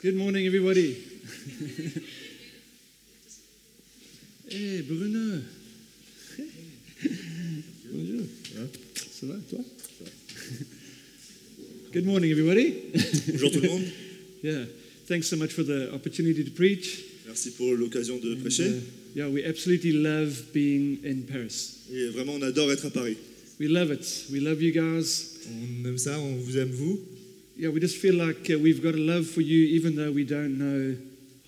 Good morning, everybody. hey, Bruno. Bonjour. Ça va, toi? Good morning, everybody. Bonjour tout le monde, yeah, thanks so much for the opportunity to preach. merci pour l'occasion de prêcher. Uh, yeah, we absolutely love being in Paris. Et vraiment, on adore être à Paris. We love it. We love you guys. On aime ça, on vous aime vous. Yeah, we just feel like uh, we've got a love for you, even though we don't know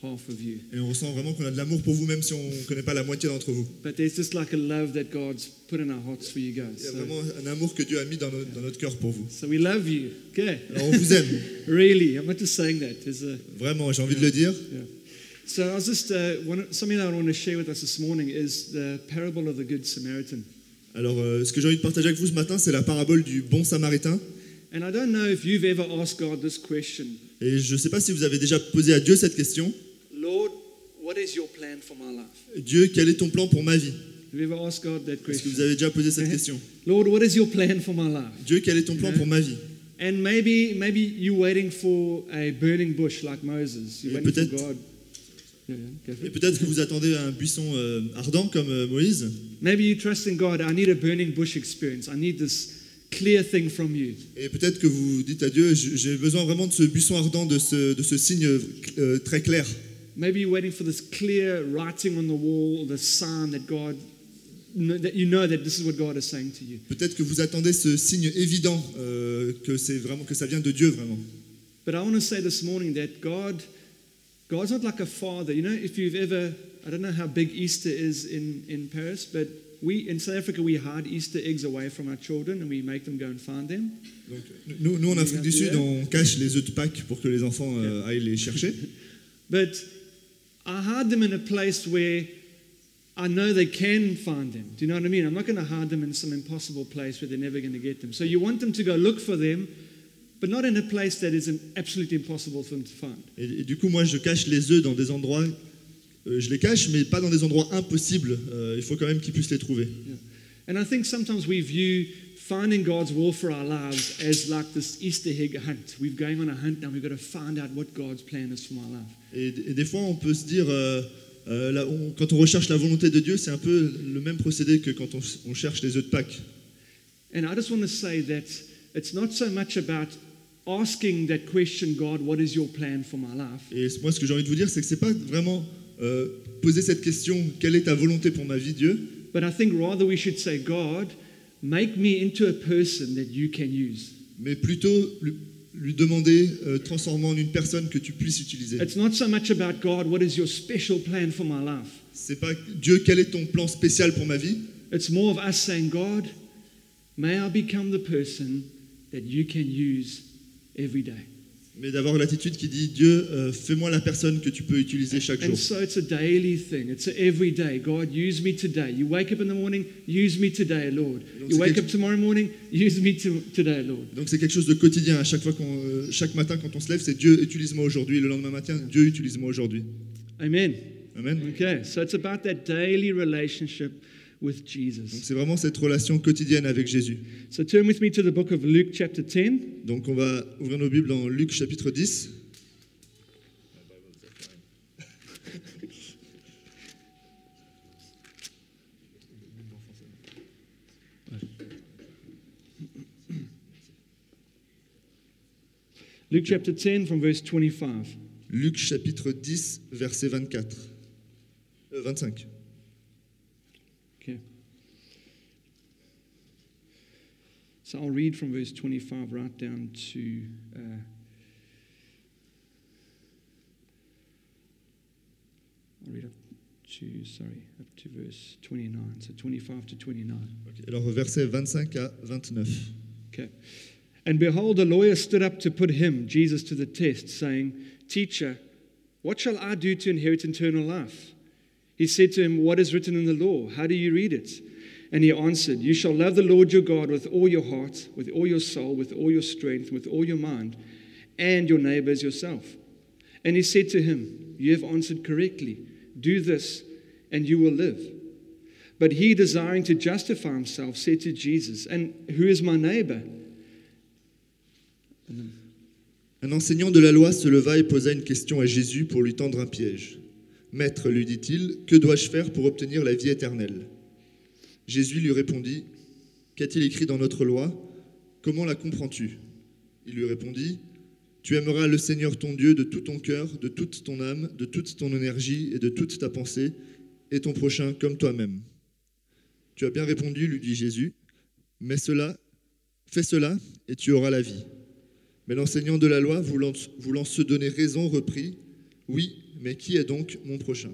half of you. Et on ressent vraiment qu'on a de l'amour pour vous, même si on ne connaît pas la moitié d'entre vous. But there's just like a love that God's put in our hearts for you Il y guys. a So, vraiment un amour que Dieu a mis dans, nos- dans notre cœur pour vous. so we love you. Okay. Alors on vous aime, Really, I'm not just saying that. A, vraiment, j'ai envie de le dire. yeah. So I was just uh, one, something that I want to share with us this morning is the parable of the Good Samaritan. Alors, euh, ce que j'ai envie de partager avec vous ce matin, c'est la parabole du bon samaritain. And I don't know if you've ever asked God this question, Et je ne sais pas si vous avez déjà posé à Dieu cette question. Lord, what is your plan for my life? Dieu, quel est ton plan pour ma vie? Have you ever asked God that Est-ce que vous avez déjà posé cette question? Lord, what is your plan for my life? Dieu, quel est ton plan pour ma vie? And maybe, maybe you're waiting for a burning bush like Moses. You're Et waiting for peut-être- God. Et que vous attendez un buisson euh, ardent comme euh, Moïse. Maybe you trust in God. I need a burning bush experience. I need this clear thing from you. Et peut-être que vous dites à Dieu, j'ai besoin vraiment de ce buisson ardent, de ce, de ce signe euh, très clair. Maybe you're waiting for this clear writing on the wall, the sign that God, that you know that this is what God is saying to you. Peut-être que vous attendez ce signe évident euh, que c'est vraiment que ça vient de Dieu vraiment. But I want to say this morning that God, God's not like a father. You know, if you've ever, I don't know how big Easter is in, in Paris, but we in South Africa we hide Easter eggs away from our children and we make them go and find them. Donc, nous, nous, en Afrique du Sud, on cache les œufs de Pâques pour que les enfants euh, aillent les chercher. But I hide them in a place where I know they can find them. Do you know what I mean? I'm not going to hide them in some impossible place where they're never going to get them. So you want them to go look for them, but not in a place that is absolutely impossible for them to find. Et, et du coup, moi, je cache les œufs dans des endroits. Euh, je les cache, mais pas dans des endroits impossibles. Euh, il faut quand même qu'ils puissent les trouver. And I think sometimes we view finding God's will for our lives as like this Easter egg hunt. We're going on a hunt now. We've got to find out what God's plan is for my life. Et, et des fois, on peut se dire, euh, euh, là, on- quand on recherche la volonté de Dieu, c'est un peu le même procédé que quand on, on cherche les œufs de Pâques. And I just want to say that it's not so much about asking that question, God, what is your plan for my life? Et moi, ce que j'ai envie de vous dire, c'est que c'est pas vraiment euh, poser cette question, quelle est ta volonté pour ma vie, Dieu? But I think rather we should say, God, make me into a person that you can use. mais plutôt lui, lui demander, euh, transformer en une personne que tu puisses utiliser. It's not so much about, God, what is your special plan for my life? C'est pas Dieu, quel est ton plan spécial pour ma vie? It's more of us saying, God, may I become the person that you can use every day. Mais d'avoir l'attitude qui dit Dieu, euh, fais-moi la personne que tu peux utiliser chaque And jour. so it's a daily thing. It's a every day. God, use me today. You wake up in the morning, use me today, Lord. Donc You c'est wake quelque- up tomorrow morning, use me to, today, Lord. Donc c'est quelque chose de quotidien. À chaque fois qu'on, euh, chaque matin quand on se lève, c'est Dieu utilise-moi aujourd'hui. Le lendemain matin, Dieu utilise-moi aujourd'hui. Amen. Amen. Okay, so it's about that daily relationship with Donc Jesus. c'est vraiment cette relation quotidienne avec Jésus. So turn with me to the book of Luke, chapter 10. Donc on va ouvrir nos Bibles dans Luc chapitre 10. Luke chapter 10 from verse 25. Luc chapitre 10, verset 24. Euh, 25. So I'll read from verse 25 right down to. Uh, I'll read up to, sorry, up to verse 29. So 25 to 29. Ok, Alors versets 25 à 29. Okay. And behold, a lawyer stood up to put him, Jesus, to the test, saying, Teacher, what shall I do to inherit eternal life? He said to him, What is written in the law? How do you read it? And he answered, You shall love the Lord your God with all your heart, with all your soul, with all your strength, with all your mind, and your neighbor as yourself. And he said to him, You have answered correctly. Do this, and you will live. But he, desiring to justify himself, said to Jesus, And who is my neighbor? Un enseignant de la loi se leva et posa une question à Jésus pour lui tendre un piège. Maître, lui dit-il, que dois-je faire pour obtenir la vie éternelle Jésus lui répondit, Qu'a-t-il écrit dans notre loi? Comment la comprends-tu? Il lui répondit, Tu aimeras le Seigneur ton Dieu de tout ton cœur, de toute ton âme, de toute ton énergie et de toute ta pensée, et ton prochain comme toi-même. Tu as bien répondu, lui dit Jésus, mais cela, fais cela et tu auras la vie. Mais l'enseignant de la loi, voulant, se donner raison, reprit, Oui, mais qui est donc mon prochain?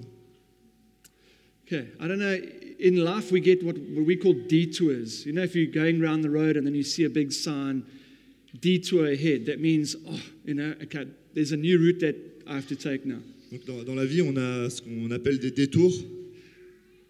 In life, we get what, what we call detours. You know, if you're going around the road and then you see a big sign, detour ahead, that means, oh, you know, okay, there's a new route that I have to take now. Donc dans, dans la vie, on a ce qu'on appelle des détours.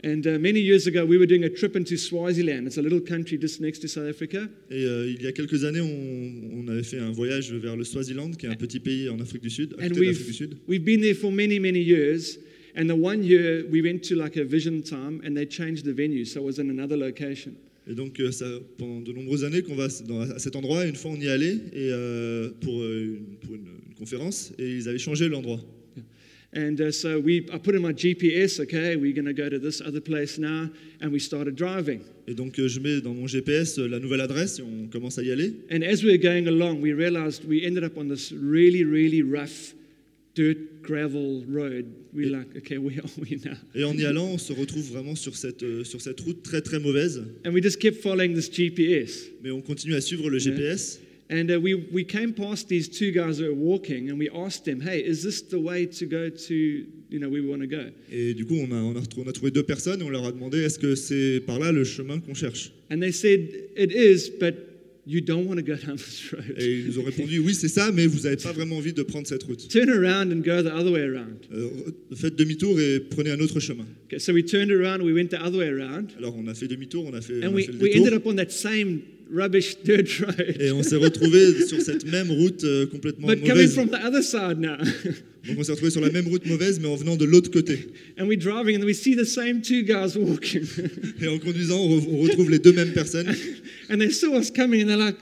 And uh, many years ago, we were doing a trip into Swaziland. It's a little country just next to South Africa. Et euh, il y a quelques années, on, on avait fait un voyage vers le Swaziland, qui est un petit pays en Afrique du Sud, à And côté de l'Afrique du Sud. we've been there for many, many years. And the one year we went to like a vision time and they changed the venue. So it was in another location. Et donc, euh, ça, pendant de nombreuses années qu'on va dans- à cet endroit, une fois on y allait et, euh, pour, euh, une, pour une- une conférence, et ils avaient changé l'endroit. And uh, so we, I put in my GPS, okay, we're going to go to this other place now. And we started driving. Et donc, euh, je mets dans mon GPS la nouvelle adresse et on commence à y aller. And as we were going along, we realized we ended up on this really, really rough dirt gravel road. We're like, okay, where are we now? Et en y allant, on se retrouve vraiment sur cette, euh, sur cette route très très mauvaise. And we just kept following this GPS. Mais on continue à suivre le GPS. And uh, we, we came past these two guys that were walking, and we asked them, hey, is this the way to go to, you know, where we want to go? Et du coup, on a, on, a on a trouvé deux personnes et on leur a demandé est-ce que c'est par là le chemin qu'on cherche? And they said, it is, but you don't want to go down this road. Et ils nous ont répondu oui, c'est ça, mais vous n'avez pas vraiment envie de prendre cette route. Turn around and go the other way around. Euh, faites demi-tour et prenez un autre chemin. Okay, so we turned around, we went the other way around, Alors on a fait demi-tour, on a fait, on and a we, fait le we ended up on that same rubbish dirt road. Et on s'est retrouvé sur cette même route euh, complètement But coming mauvaise. from the other side now. Donc on s'est retrouvé sur la même route mauvaise, mais en venant de l'autre côté. and we're driving, and we see the same two guys walking. Et en conduisant, on, re- on retrouve les deux mêmes personnes. and they saw us coming, and they're like,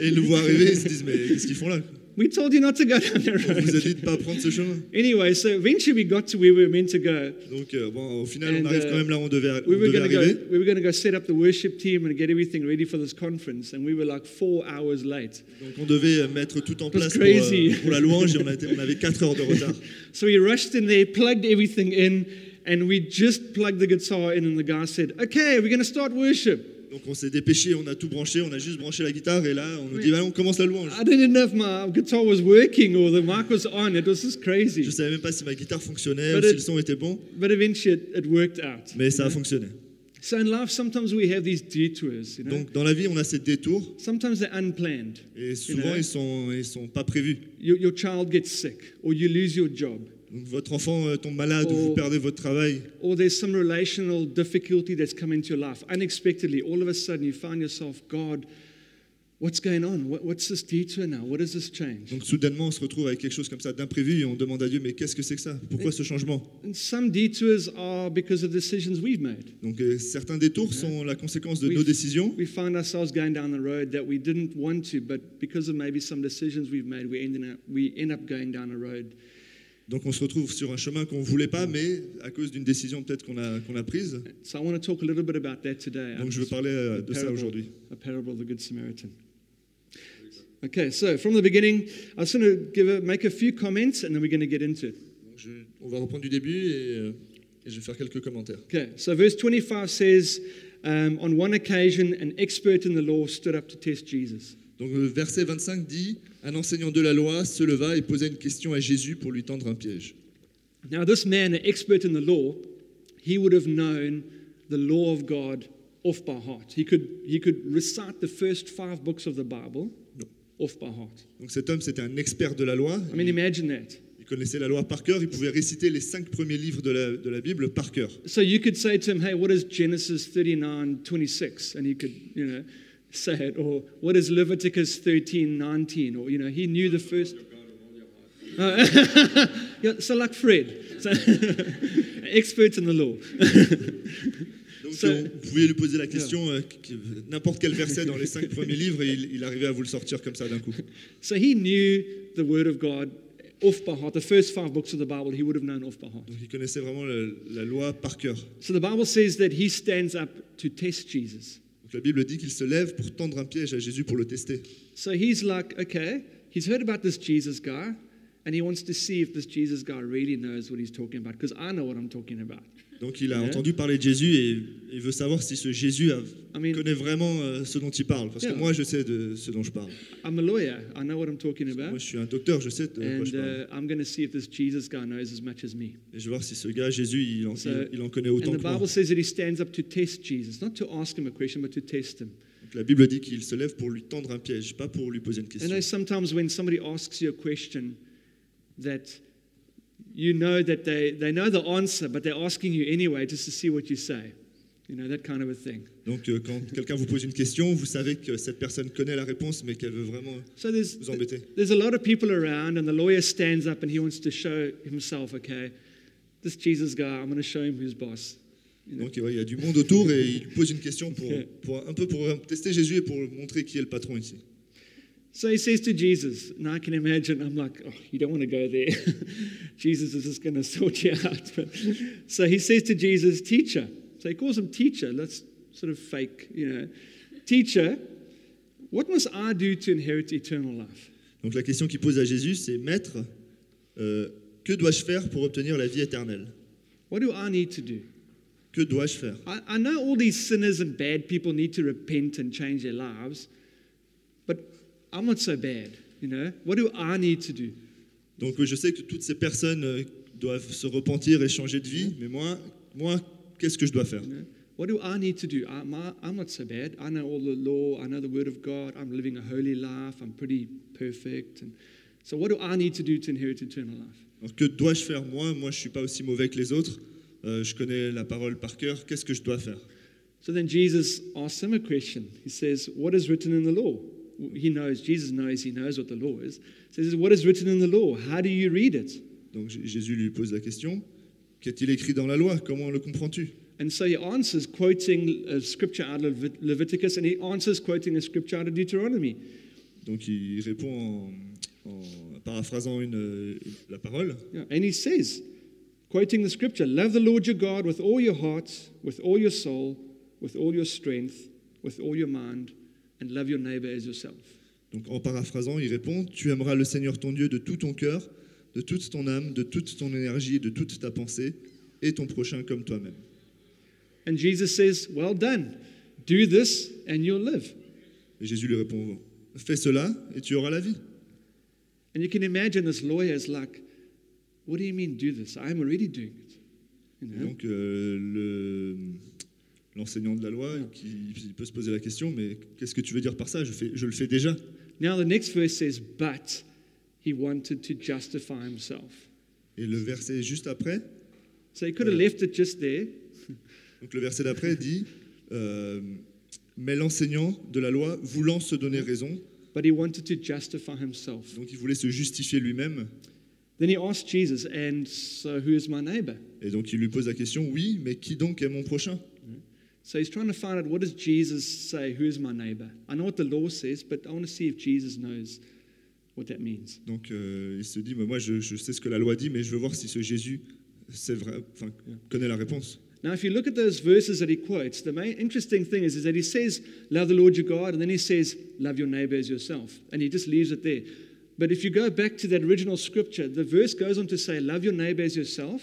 Et ils nous voient arriver, ils se disent mais qu'est-ce qu'ils font là? We told you not to go down that On vous a road. dit de pas prendre ce chemin. anyway, so eventually we got to where we were meant to go. Donc euh, bon, au final, And, on arrive uh, quand même là où on devait, We were devait going to arriver. go. We were going to go set up the worship team and get everything ready for this conference, and we were like four hours late. Donc on devait mettre tout en place pour, crazy. euh, pour la louange et on, a été- on avait 4 heures de retard. So we rushed in there, plugged everything in, and we just plugged the guitar in, and the guy said, "Okay, we're going to start worship." Donc on s'est dépêché, on a tout branché, on a juste branché la guitare et là on nous dit allez on commence la louange. I didn't know if my guitar was working or the mic was on. It was just crazy. Je savais même pas si ma guitare fonctionnait But ou si it- le son était bon, But eventually, it, it worked out. mais ça a fonctionné. So in life, sometimes we have these detours. You know, Donc dans la vie on a ces détours sometimes they're unplanned. et souvent know. ils sont ils sont pas prévus. Your, your child gets sick, or you lose your job, Donc votre enfant euh, tombe malade ou Oh. vous perdez votre travail or there's some relational difficulty that's come into your life unexpectedly. All of a sudden, you find yourself, God, what's going on? What, what's this detour now? What is this change? Donc soudainement on se retrouve avec quelque chose comme ça d'imprévu et on demande à Dieu mais qu'est-ce que c'est que ça? Pourquoi ce changement? And some detours are because of decisions we've made. Donc euh, certains détours sont la conséquence de Oui. nos décisions. We find ourselves going down the road that we didn't want to, but because of maybe some decisions we've made, we end up, we end up going down a road. Donc on se retrouve sur un chemin qu'on voulait pas, mais à cause d'une décision peut-être qu'on a, qu'on a prise. So I want to talk a little bit about that today. Donc je veux parler euh, de ça parable, aujourd'hui. a parable of the Good Samaritan. Okay, so from the beginning, I just want to give a, make a few comments and then we're going to get into it. Donc, je- on va reprendre du début et, euh, et je vais faire quelques commentaires. Okay, so verse 25 says, um, On one occasion, an expert in the law stood up to test Jesus. Donc le verset 25 dit Un enseignant de la loi se leva et posa une question à Jésus pour lui tendre un piège. Now, this man, an expert in the law, he would have known the law of God off by heart. He could, he could recite the first five books of the Bible off by heart. Donc cet homme, c'était un expert de la loi. I mean, imagine that. Il connaissait la loi par cœur. Il pouvait réciter les cinq premiers livres de la, de la Bible par cœur. So you could say to him, hey, what is Genesis 39, 26? And he could, you know, say it. Or what is Leviticus 13, 19? Or, you know, he knew the first. Uh, so like Fred, so, expert in the law. Donc So- euh, vous pouvez lui poser la question, euh, qu- n'importe quel verset dans les cinq premiers livres, et il, il arrivait à vous le sortir comme ça d'un coup. So he knew the Word of God off by heart. The first five books of the Bible he would have known off by heart. Donc il connaissait vraiment le- la loi par cœur. So the Bible says that he stands up to test Jesus. Donc la Bible dit qu'il se lève pour tendre un piège à Jésus pour le tester. So he's like, okay, he's heard about this Jesus guy, and he wants to see if this Jesus guy really knows what he's talking about, because I know what I'm talking about. Donc il a entendu parler de Jésus et il veut savoir si ce Jésus a- I mean- connaît vraiment euh, ce dont il parle. Parce Yeah. que moi, je sais de ce dont je parle. I'm a lawyer. I know what I'm talking Moi, about. je suis un docteur, je sais de quoi And je parle. uh, I'm going to see if this Jesus guy knows as much as me. Et je vais voir si ce gars, Jésus, il en, So- il- il en connaît autant And the que moi. Bible says that he stands up to test Jesus, not to ask him a question, but to test him. Donc la Bible dit qu'il se lève pour lui tendre un piège, pas pour lui poser une I question. know sometimes when somebody asks you a question that you know that they, they know the answer, but they're asking you anyway just to see what you say. You know, that kind of a thing. Donc euh, quand quelqu'un vous pose une question, vous savez que cette personne connaît la réponse, mais qu'elle veut vraiment So there's, vous embêter. there's a lot of people around, and the lawyer stands up and he wants to show himself, okay, this Jesus guy, I'm going to show him who's boss. You know? Donc ouais, il y a du monde autour et il pose une question pour, pour un peu pour tester Jésus et pour montrer qui est le patron ici. So he says to Jesus, and I can imagine, I'm like, oh, you don't want to go there. Jesus is just going to sort you out. But, so he says to Jesus, Teacher. So he calls him teacher. Let's sort of fake, you know. Teacher, what must I do to inherit eternal life? Donc la question qu'il pose à Jésus, c'est Maître, euh, que dois-je faire pour obtenir la vie éternelle What do I need to do? Que dois-je faire I, I know all these sinners and bad people need to repent and change their lives, but I'm not so bad, you know. What do I need to do? Donc je sais que toutes ces personnes euh, doivent se repentir et changer de vie, mais moi, moi qu'est-ce que je dois faire? You know? What do I need to do? I'm, I'm not so bad. I know all the law. I know the word of God. I'm living a holy life. I'm pretty perfect. And so, what do I need to do to inherit eternal life? Alors, Que dois-je faire moi? Moi, je suis pas aussi mauvais que les autres. Euh, je connais la parole par cœur. Qu'est-ce que je dois faire? So then Jesus asks him a question. He says, What is written in the law? He knows, Jesus knows, he knows what the law is. So he says, What is written in the law? How do you read it? Donc Jésus lui pose la question Qu'est-il écrit dans la loi Comment le comprends-tu And so he answers quoting a scripture out of Levit- Leviticus and he answers quoting a scripture out of Deuteronomy. Donc il répond en, en paraphrasant une, euh, la parole. Yeah, and he says, quoting the scripture, love the Lord your God with all your heart, with all your soul, with all your strength, with all your mind, and love your neighbor as yourself. Donc en paraphrasant, il répond Tu aimeras le Seigneur ton Dieu de tout ton cœur, de toute ton âme, de toute ton énergie, de toute ta pensée, et ton prochain comme toi-même. And Jesus says, Well done. Do this and you'll live. Et Jésus lui répond Fais cela et tu auras la vie. And you can imagine this lawyer is like, What do you mean do this? I'm already doing it. You know? donc euh, le- l'enseignant de la loi qui peut se poser la question Mais qu'est-ce que tu veux dire par ça? Je, fais, je le fais déjà. Now the next verse says, But he wanted to justify himself. Et le verset juste après, So he could have left it just there, donc le verset d'après dit euh, Mais l'enseignant de la loi, voulant se donner raison, but he wanted to justify himself. donc il voulait se justifier lui-même, Then he asked Jesus, And so who is my neighbor? et donc il lui pose la question Oui, mais qui donc est mon prochain? So he's trying to find out what does Jesus say, who is my neighbor? I know what the law says, but I want to see if Jesus knows what that means. Donc euh, il se dit Mais Moi je, je sais ce que la loi dit, mais je veux voir si ce Jésus c'est vrai, enfin, connaît la réponse. Now, if you look at those verses that he quotes, the main interesting thing is, is that he says, Love the Lord your God, and then he says, Love your neighbor as yourself. And he just leaves it there. But if you go back to that original scripture, the verse goes on to say, Love your neighbor as yourself.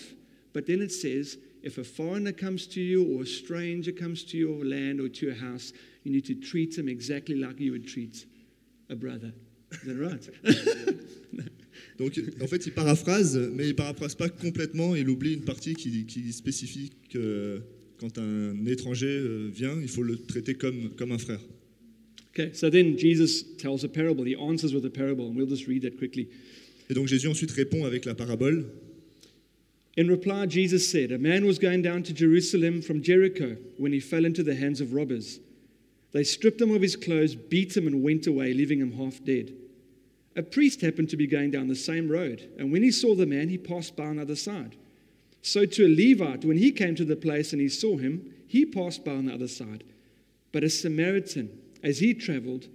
But then it says, If a foreigner comes to you or a stranger comes to your land or to your house, you need to treat him exactly like you would treat a brother. Is that right? Donc en fait il paraphrase, mais il paraphrase pas complètement, il oublie une partie qui, qui spécifie que quand un étranger euh, vient, il faut le traiter comme, comme un frère. okay, so then Jesus tells a parable. He answers with a parable, and we'll just read that quickly. Et donc Jésus ensuite répond avec la parabole. In reply, Jesus said, A man was going down to Jerusalem from Jericho when he fell into the hands of robbers. They stripped him of his clothes, beat him, and went away, leaving him half dead. A priest happened to be going down the same road, and when he saw the man, he passed by on the other side. So to a Levite, when he came to the place and he saw him, he passed by on the other side. But a Samaritan, as he traveled,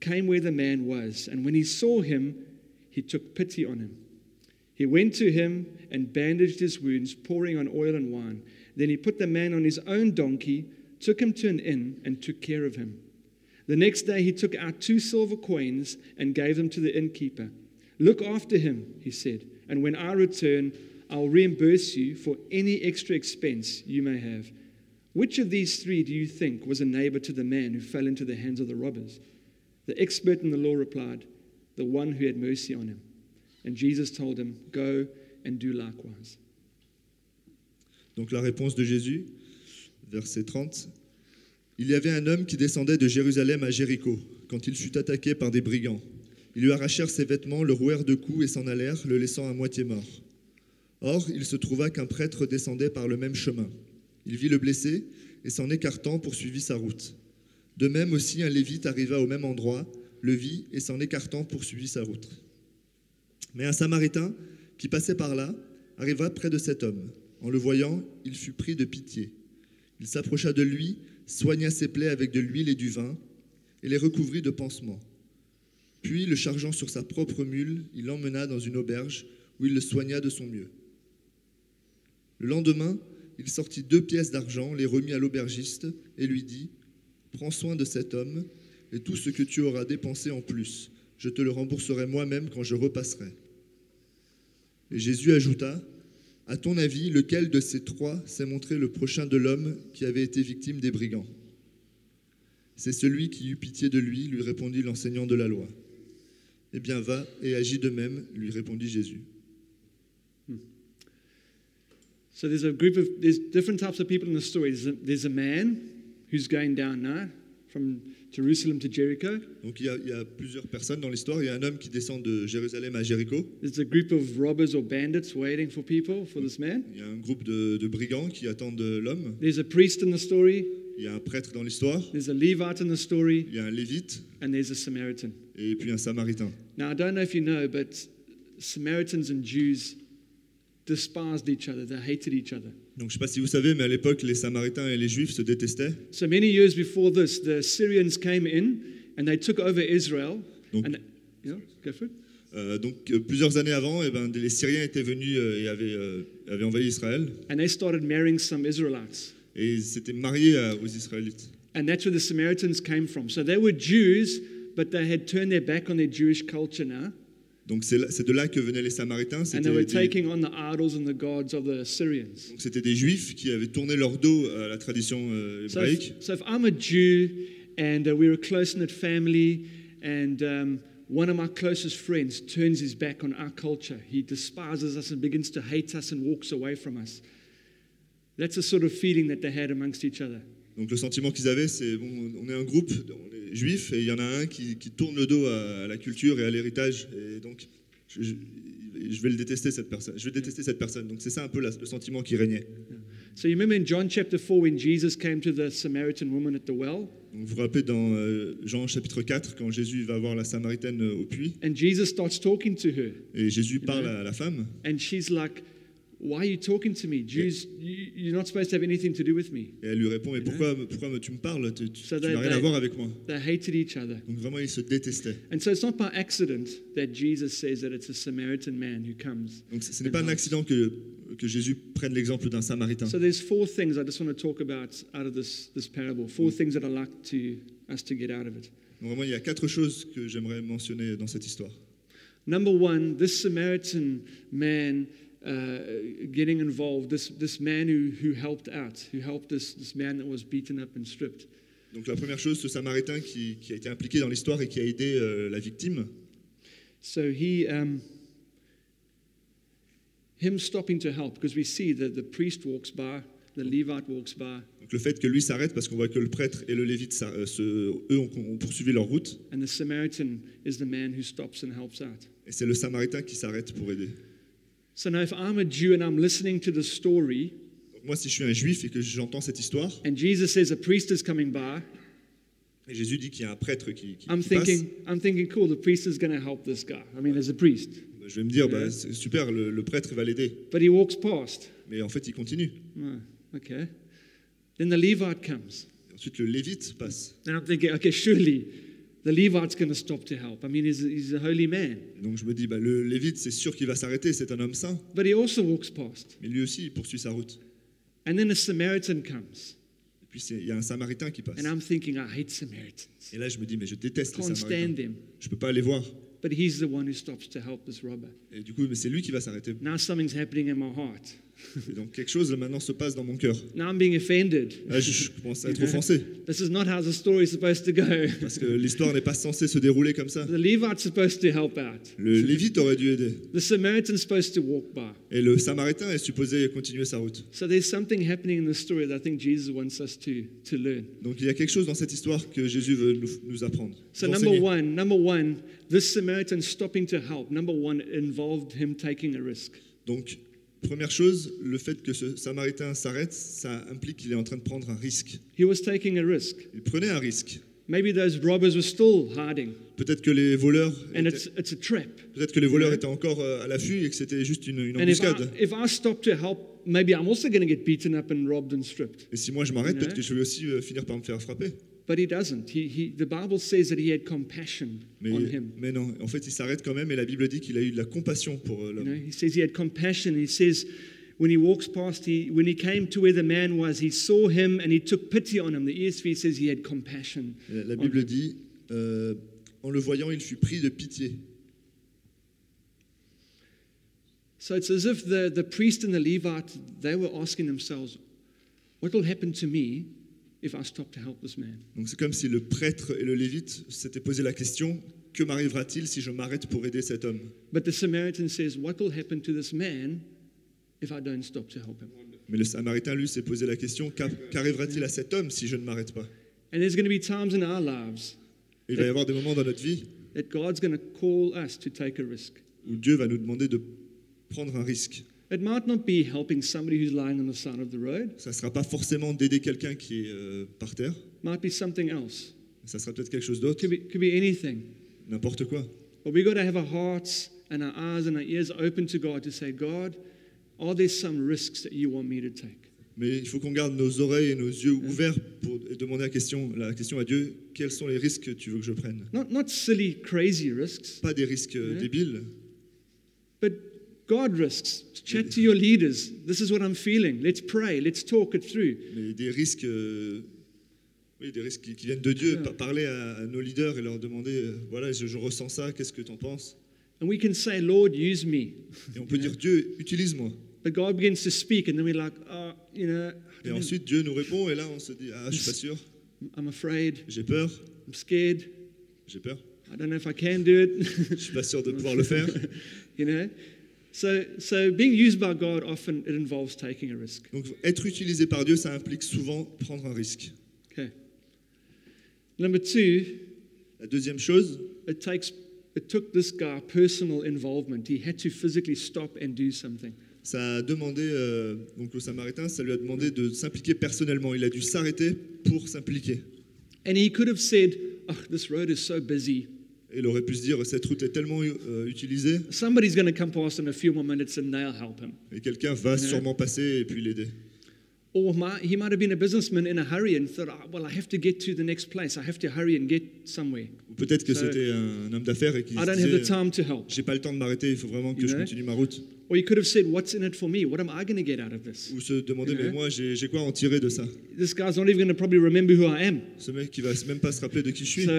came where the man was, and when he saw him, he took pity on him. He went to him and bandaged his wounds, pouring on oil and wine. Then he put the man on his own donkey, took him to an inn, and took care of him. The next day he took out two silver coins and gave them to the innkeeper. Look after him, he said, and when I return, I'll reimburse you for any extra expense you may have. Which of these three do you think was a neighbor to the man who fell into the hands of the robbers? The expert in the law replied, The one who had mercy on him. And Jesus told him, Go and do likewise. Donc la réponse de Jésus, verset 30. Il y avait un homme qui descendait de Jérusalem à Jéricho quand il fut attaqué par des brigands. Ils lui arrachèrent ses vêtements, le rouèrent de coups et s'en allèrent, le laissant à moitié mort. Or, il se trouva qu'un prêtre descendait par le même chemin. Il vit le blessé et s'en écartant poursuivit sa route. De même aussi un lévite arriva au même endroit, le vit et s'en écartant poursuivit sa route. Mais un samaritain qui passait par là arriva près de cet homme. En le voyant, il fut pris de pitié. Il s'approcha de lui, soigna ses plaies avec de l'huile et du vin, et les recouvrit de pansements. Puis, le chargeant sur sa propre mule, il l'emmena dans une auberge où il le soigna de son mieux. Le lendemain, il sortit deux pièces d'argent, les remit à l'aubergiste et lui dit Prends soin de cet homme, et tout ce que tu auras dépensé en plus, je te le rembourserai moi-même quand je repasserai. Et Jésus ajouta À ton avis, lequel de ces trois s'est montré le prochain de l'homme qui avait été victime des brigands? C'est celui qui eut pitié de lui, lui répondit l'enseignant de la loi. Eh bien, va et agis de même, lui répondit Jésus. So there's a group of, there's different types of people in the story. There's a, there's a man who's going down now from Jerusalem to Jericho. Donc il y, a, il y a plusieurs personnes dans l'histoire. Il y a un homme qui descend de Jérusalem à Jéricho. There's a group of robbers or bandits waiting for people, for this man. Il y a un groupe de, de brigands qui attendent l'homme. There's a priest in the story. Il y a un prêtre dans l'histoire. There's a Levite in the story. Il y a un lévite And there's a Samaritan. et puis un samaritain. Now, I don't know if you know, but Samaritans and Jews despised each other. They hated each other. Donc je ne sais pas si vous savez, mais à l'époque, les samaritains et les juifs se détestaient. So many years before this, the Syrians came in and they took over Israel. Donc, And yeah, go for it. euh, donc euh, plusieurs années avant, eh ben, les Syriens étaient venus euh, et avaient, euh, avaient envahi Israël. And they started marrying some Israelites. Et ils s'étaient mariés à- aux Israélites. And that's where the Samaritans came from. So they were Jews, but they had turned their back on their Jewish culture now. Donc c'est de là que venaient les samaritains. And C'était they were des, taking on the idols and the gods of the Syrians. donc c'était des juifs qui avaient tourné leur dos à la tradition euh, So hébraïque. if, so if I'm a Jew and uh, we're a close knit family, and um, one of my closest friends turns his back on our culture, he despises us and begins to hate us and walks away from us. That's the sort of feeling that they had amongst each other. Donc le sentiment qu'ils avaient, c'est bon, on est un groupe, on est juifs, et il y en a un qui, qui tourne le dos à, à la culture et à l'héritage, et donc je, je- je vais le détester cette personne. Je vais détester cette personne. Donc c'est ça un peu la- le sentiment qui régnait. So you remember in John chapter 4 when Jesus came to the Samaritan woman at the well? Donc, vous vous rappelez dans euh, Jean chapitre 4, quand Jésus va voir la Samaritaine euh, au puits, And Jesus starts talking to her. et Jésus parle à la femme, And she's like, Why are you talking to me? Jews, you, you're not supposed to have anything to do with me. et elle lui répond, mais pourquoi, tu me parles? Tu, tu- n'as rien à voir avec moi. They hated each other. Donc vraiment, ils se détestaient. And so it's not by accident that Jesus says that it's a Samaritan man who comes. Donc ce n'est pas un accident que, que Jésus prenne l'exemple d'un Samaritain. So there's four things I just want to talk about out of this, this parable. Four things that I like to us to get out of it. Donc vraiment, il y a quatre choses que j'aimerais mentionner dans cette histoire. Number one, this Samaritan man uh, getting involved, this, this man who, who helped out, who helped this, this man that was beaten up and stripped. Donc la première chose, ce Samaritain qui, qui a été impliqué dans l'histoire et qui a aidé euh, la victime, So he, um, him stopping to help, because we see that the priest walks by, the Levite walks by, donc le fait que lui s'arrête parce qu'on voit que le prêtre et le lévite, ça- euh, se- eux, ont, ont poursuivi leur route, and the Samaritan is the man who stops and helps out. et c'est le Samaritain qui s'arrête pour aider. So now, if I'm a Jew and I'm listening to the story, Donc moi, si je suis un juif et que j'entends cette histoire, and Jesus says a priest is coming by, et Jésus dit qu'il y a un prêtre qui, qui- I'm qui passe, thinking, I'm thinking, cool, the priest is going to help this guy. I mean, as a priest, je vais me dire, bah, c'est super, le, le prêtre va l'aider. but he walks past. Mais en fait, il continue. Oh, okay. Then the Levite comes. Et ensuite, le Lévite passe. And I'm thinking, okay, surely the Levite's going to stop to help. I mean, he's, he's a holy man. Donc je me dis, bah, le Lévite, c'est sûr qu'il va s'arrêter, c'est un homme saint. But he also walks past. Mais lui aussi, il poursuit sa route. And then a Samaritan comes. Et puis il y a un Samaritain qui passe. And I'm thinking, I hate Samaritans. Et là, je me dis, mais je déteste les Can't stand Samaritains. them. Je peux pas les voir. But he's the one who stops to help this robber. Et du coup, mais c'est lui qui va s'arrêter. Now something's happening in my heart. Et donc quelque chose maintenant se passe dans mon cœur. Now I'm being offended. Là, je, je commence à être offensé. This is not how the story is supposed to go. Parce que l'histoire n'est pas censée se dérouler comme ça. The Levite's supposed to help out. Le Lévite aurait dû aider. The Samaritan's supposed to walk by. Et le Samaritain est supposé continuer sa route. So there's something happening in the story that I think Jesus wants us to, to learn. Donc il y a quelque chose dans cette histoire que Jésus veut nous, nous apprendre. So number one, number one, this Samaritan stopping to help. Number one involved him taking a risk. Donc, première chose, le fait que ce Samaritain s'arrête, ça implique qu'il est en train de prendre un risque. He was taking a risk. Il prenait un risque. Maybe those robbers were still hiding, Peut-être que les voleurs, and étaient, it's it's a trap. peut-être que les voleurs étaient encore euh, à l'affût et que c'était juste une, une And if I, embuscade. if I stop to help, maybe I'm also going to get beaten up and robbed and stripped. Et si moi je m'arrête, peut-être que je vais aussi euh, finir par me faire frapper. But he doesn't. He, he, the Bible says that he had compassion Mais, on him. mais non, en fait, il s'arrête quand même et la Bible dit qu'il a eu de la compassion pour euh, You l'homme. know, he says he had compassion. He says when he walks past, he, when he came to where the man was, he saw him and he took pity on him. The ESV says he had compassion. La, la Bible dit, euh, en le voyant, il fut pris de pitié. So it's as if the, the priest and the Levite, they were asking themselves, what will happen to me if I stop to help this man? Donc c'est comme si le prêtre et le lévite s'étaient posé la question, que m'arrivera-t-il si je m'arrête pour aider cet homme? But the Samaritan says, what will happen to this man if I don't stop to help him? Mais le Samaritain, lui, s'est posé la question, qu'a- qu'arrivera-t-il à cet homme si je ne m'arrête pas? And there's going to be times in our lives Il va y avoir des moments dans notre vie that God's going to call us to take a risk. où Dieu va nous demander de prendre un risque. It might not be helping somebody who's lying on the side of the road. Ça ne sera pas forcément d'aider quelqu'un qui est euh, par terre, might be something else. ça sera peut-être quelque chose d'autre, Could be, could be anything. n'importe quoi. But we've got to have our hearts and our eyes and our ears open to God to say, God, are there some risks that you want me to take? Mais il faut qu'on garde nos oreilles et nos yeux ouverts pour demander la question, la question à Dieu, quels sont les risques que tu veux que je prenne? Not, not silly, crazy risks, Pas des risques euh, Ouais. débiles, but God risks. Chat to your leaders. This is what I'm feeling. Let's pray. Let's talk it through. mais des risques, euh, oui, des risques qui, qui viennent de Dieu. Parler à, à nos leaders et leur demander, euh, voilà, je, je ressens ça, qu'est-ce que tu en penses? And we can say, Lord, use me. Et on peut dire, Dieu, utilise-moi. But God begins to speak, and then we're like, oh, you know, Et ensuite, Dieu nous répond, et là, on se dit, ah, je suis pas sûr, I'm afraid. j'ai peur, I'm scared. j'ai peur, I don't know if I can do it. je suis pas sûr de pouvoir le faire. you know? So, so being used by God often it involves taking a risk. Donc, être utilisé par Dieu, ça implique souvent prendre un risque. Okay. Number two, La deuxième chose, it takes it took this guy personal involvement. He had to physically stop and do something. ça a demandé, euh, donc au Samaritain, ça lui a demandé de s'impliquer personnellement. Il a dû s'arrêter pour s'impliquer. And he could have said, Oh, this road is so busy. Il aurait pu se dire, cette route est tellement euh, utilisée, Somebody's going to come past in a few more minutes and they'll help him. et quelqu'un va Ouais. sûrement passer et puis l'aider. Or he might have been a businessman in a hurry and thought, "Ah, well, I have to get to the next place. I have to hurry and get somewhere. Ou peut-être que Ça- c'était un homme d'affaires et qui I don't have the disait, time to help. j'ai pas le temps de m'arrêter, il faut vraiment que You je know? continue ma route. Or he could have said, What's in it for me? What am I going to get out of this? Ou se demander, Ouais. mais moi, j'ai quoi en tirer de ça? This guy's not even going to probably remember who I am. Ce mec qui va même pas se rappeler de qui je suis. So,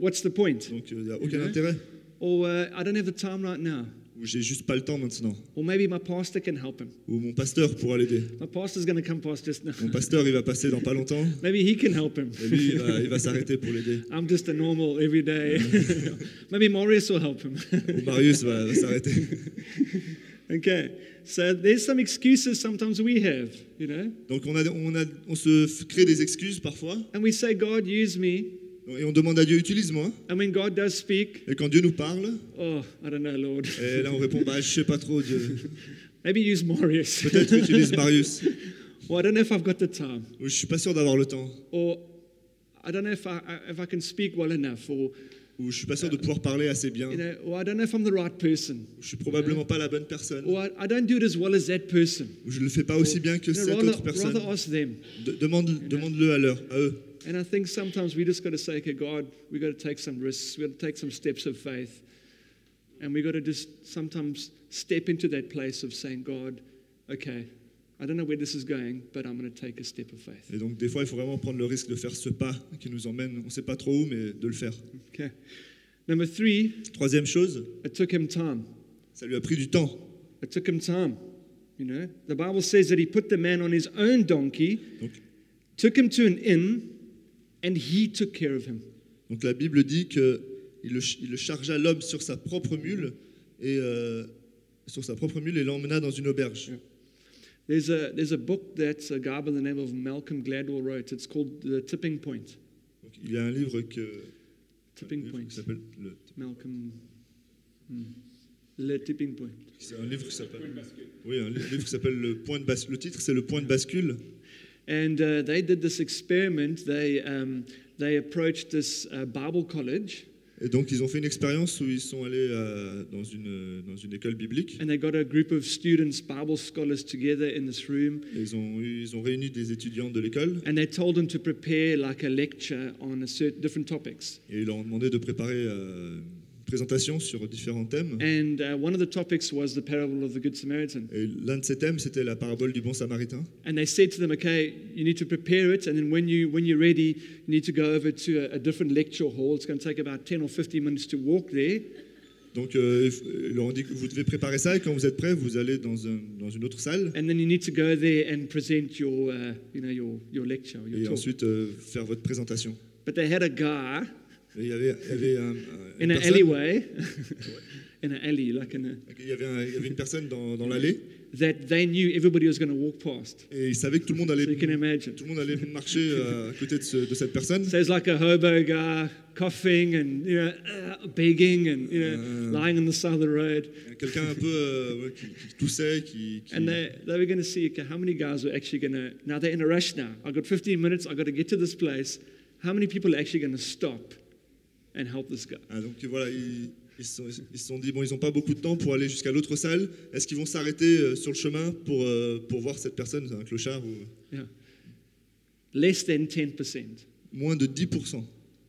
what's the point? Donc, il n'y a aucun Ouais. intérêt. Or uh, I don't have the time right now. Ou j'ai juste pas le temps maintenant. Or maybe my pastor can help him. Ou mon pasteur pourra l'aider. My pastor's going to come past just now. Mon pasteur, il va passer dans pas longtemps. maybe he can help him. Et lui, il va, il va s'arrêter pour l'aider. I'm just a normal everyday. maybe Maurice will help him. Ou Marius va, va s'arrêter. Okay. So there's some excuses sometimes we have, you know? Donc, on, a, on, a, on se crée des excuses parfois. And we say, God, use me. Et on demande à Dieu, utilise-moi. And when God does speak, Et quand Dieu nous parle, oh, I don't know, Lord. et là on répond, bah, je sais pas trop, Dieu. Maybe use Maurice. Peut-être utilise Marius. or I don't know if I've got the time. Ou je suis pas sûr d'avoir le temps. Or I don't know if I, if I can speak well enough. Or ou je suis pas sûr de pouvoir parler assez bien, You know, or I don't know if I'm the right person. ou je suis probablement pas la bonne personne, Or I, don't do it as well as that person. ou je le fais pas aussi bien que cette autre personne. rather ask them. De- demande, demande-le à, leur, à eux. And I think sometimes we just got to say, okay, God, we got to take some risks. We got to take some steps of faith. And we got to just sometimes step into that place of saying, God, okay, I don't know where this is going, but I'm going to take a step of faith. Et donc des fois, il faut vraiment prendre le risque de faire ce pas qui nous emmène, on sait pas trop où, mais de le faire. Okay. Number three, Troisième chose, it took him time. ça lui a pris du temps. It took him time. You know, the Bible says that he put the man on his own donkey, Donc, took him to an inn, and he took care of him. donc la Bible dit que il le, il le chargea l'homme sur sa propre mule et euh, sur sa propre mule et l'emmena dans une auberge. There's a, there's a book that a guy by the name of Malcolm Gladwell wrote. It's called The Tipping Point. Donc, il y a un livre que Tipping un livre Point. qui s'appelle le- Malcolm. hmm. Le Tipping Point. c'est un livre qui s'appelle oui un livre qui s'appelle le point de bascule. Le titre c'est le point de bascule. And uh, they did this experiment. They, um, they approached this uh, Bible college Et donc ils ont fait une expérience où ils sont allés euh, dans une dans une école biblique. and they got a group of students, Bible scholars, together in this room. Et ils ont eu- ils ont réuni des étudiants de l'école And they told them to prepare like a lecture on a certain different topics. et ils leur ont demandé de préparer euh, présentation sur différents thèmes. And uh, one of the topics was the parable of the Good Samaritan. Et l'un de ces thèmes, c'était la parabole du bon samaritain. And they said to them, okay, you need to prepare it, and then when, you, when you're ready, you need to go over to a, a different lecture hall. It's going to take about 10 or 15 minutes to walk there. Donc, euh, ils leur ont dit que vous devez préparer ça et quand vous êtes prêts, vous allez dans, un- dans une autre salle And then you need to go there and present your, uh, you know, your, your lecture, your et ensuite euh, faire votre présentation. But they had a guy il y avait, il y avait un- un- in une an alleyway, in an alley, like in a, il y avait, un- il y avait une personne dans, dans l'allée that they knew everybody was going to walk past. et ils savaient que tout le monde allait, So you can imagine. tout le monde allait marcher euh, à côté de, ce- de cette personne. So it's like a hobo guy coughing and you know, uh, begging and you know, lying on the side of the road. Quelqu'un un peu euh, ouais, qui, qui toussait, qui, qui- And they, they were going to see okay, how many guys were actually going to. Now they're in a rush now. I've got 15 minutes. I've got to get to this place. How many people are actually going to stop and help this guy? Ah, donc voilà, ils, ils se sont, ils se sont dit, bon, ils n'ont pas beaucoup de temps pour aller jusqu'à l'autre salle. Est-ce qu'ils vont s'arrêter euh, sur le chemin pour, euh, pour voir cette personne, un clochard ou Yeah. Less than 10%. moins de 10%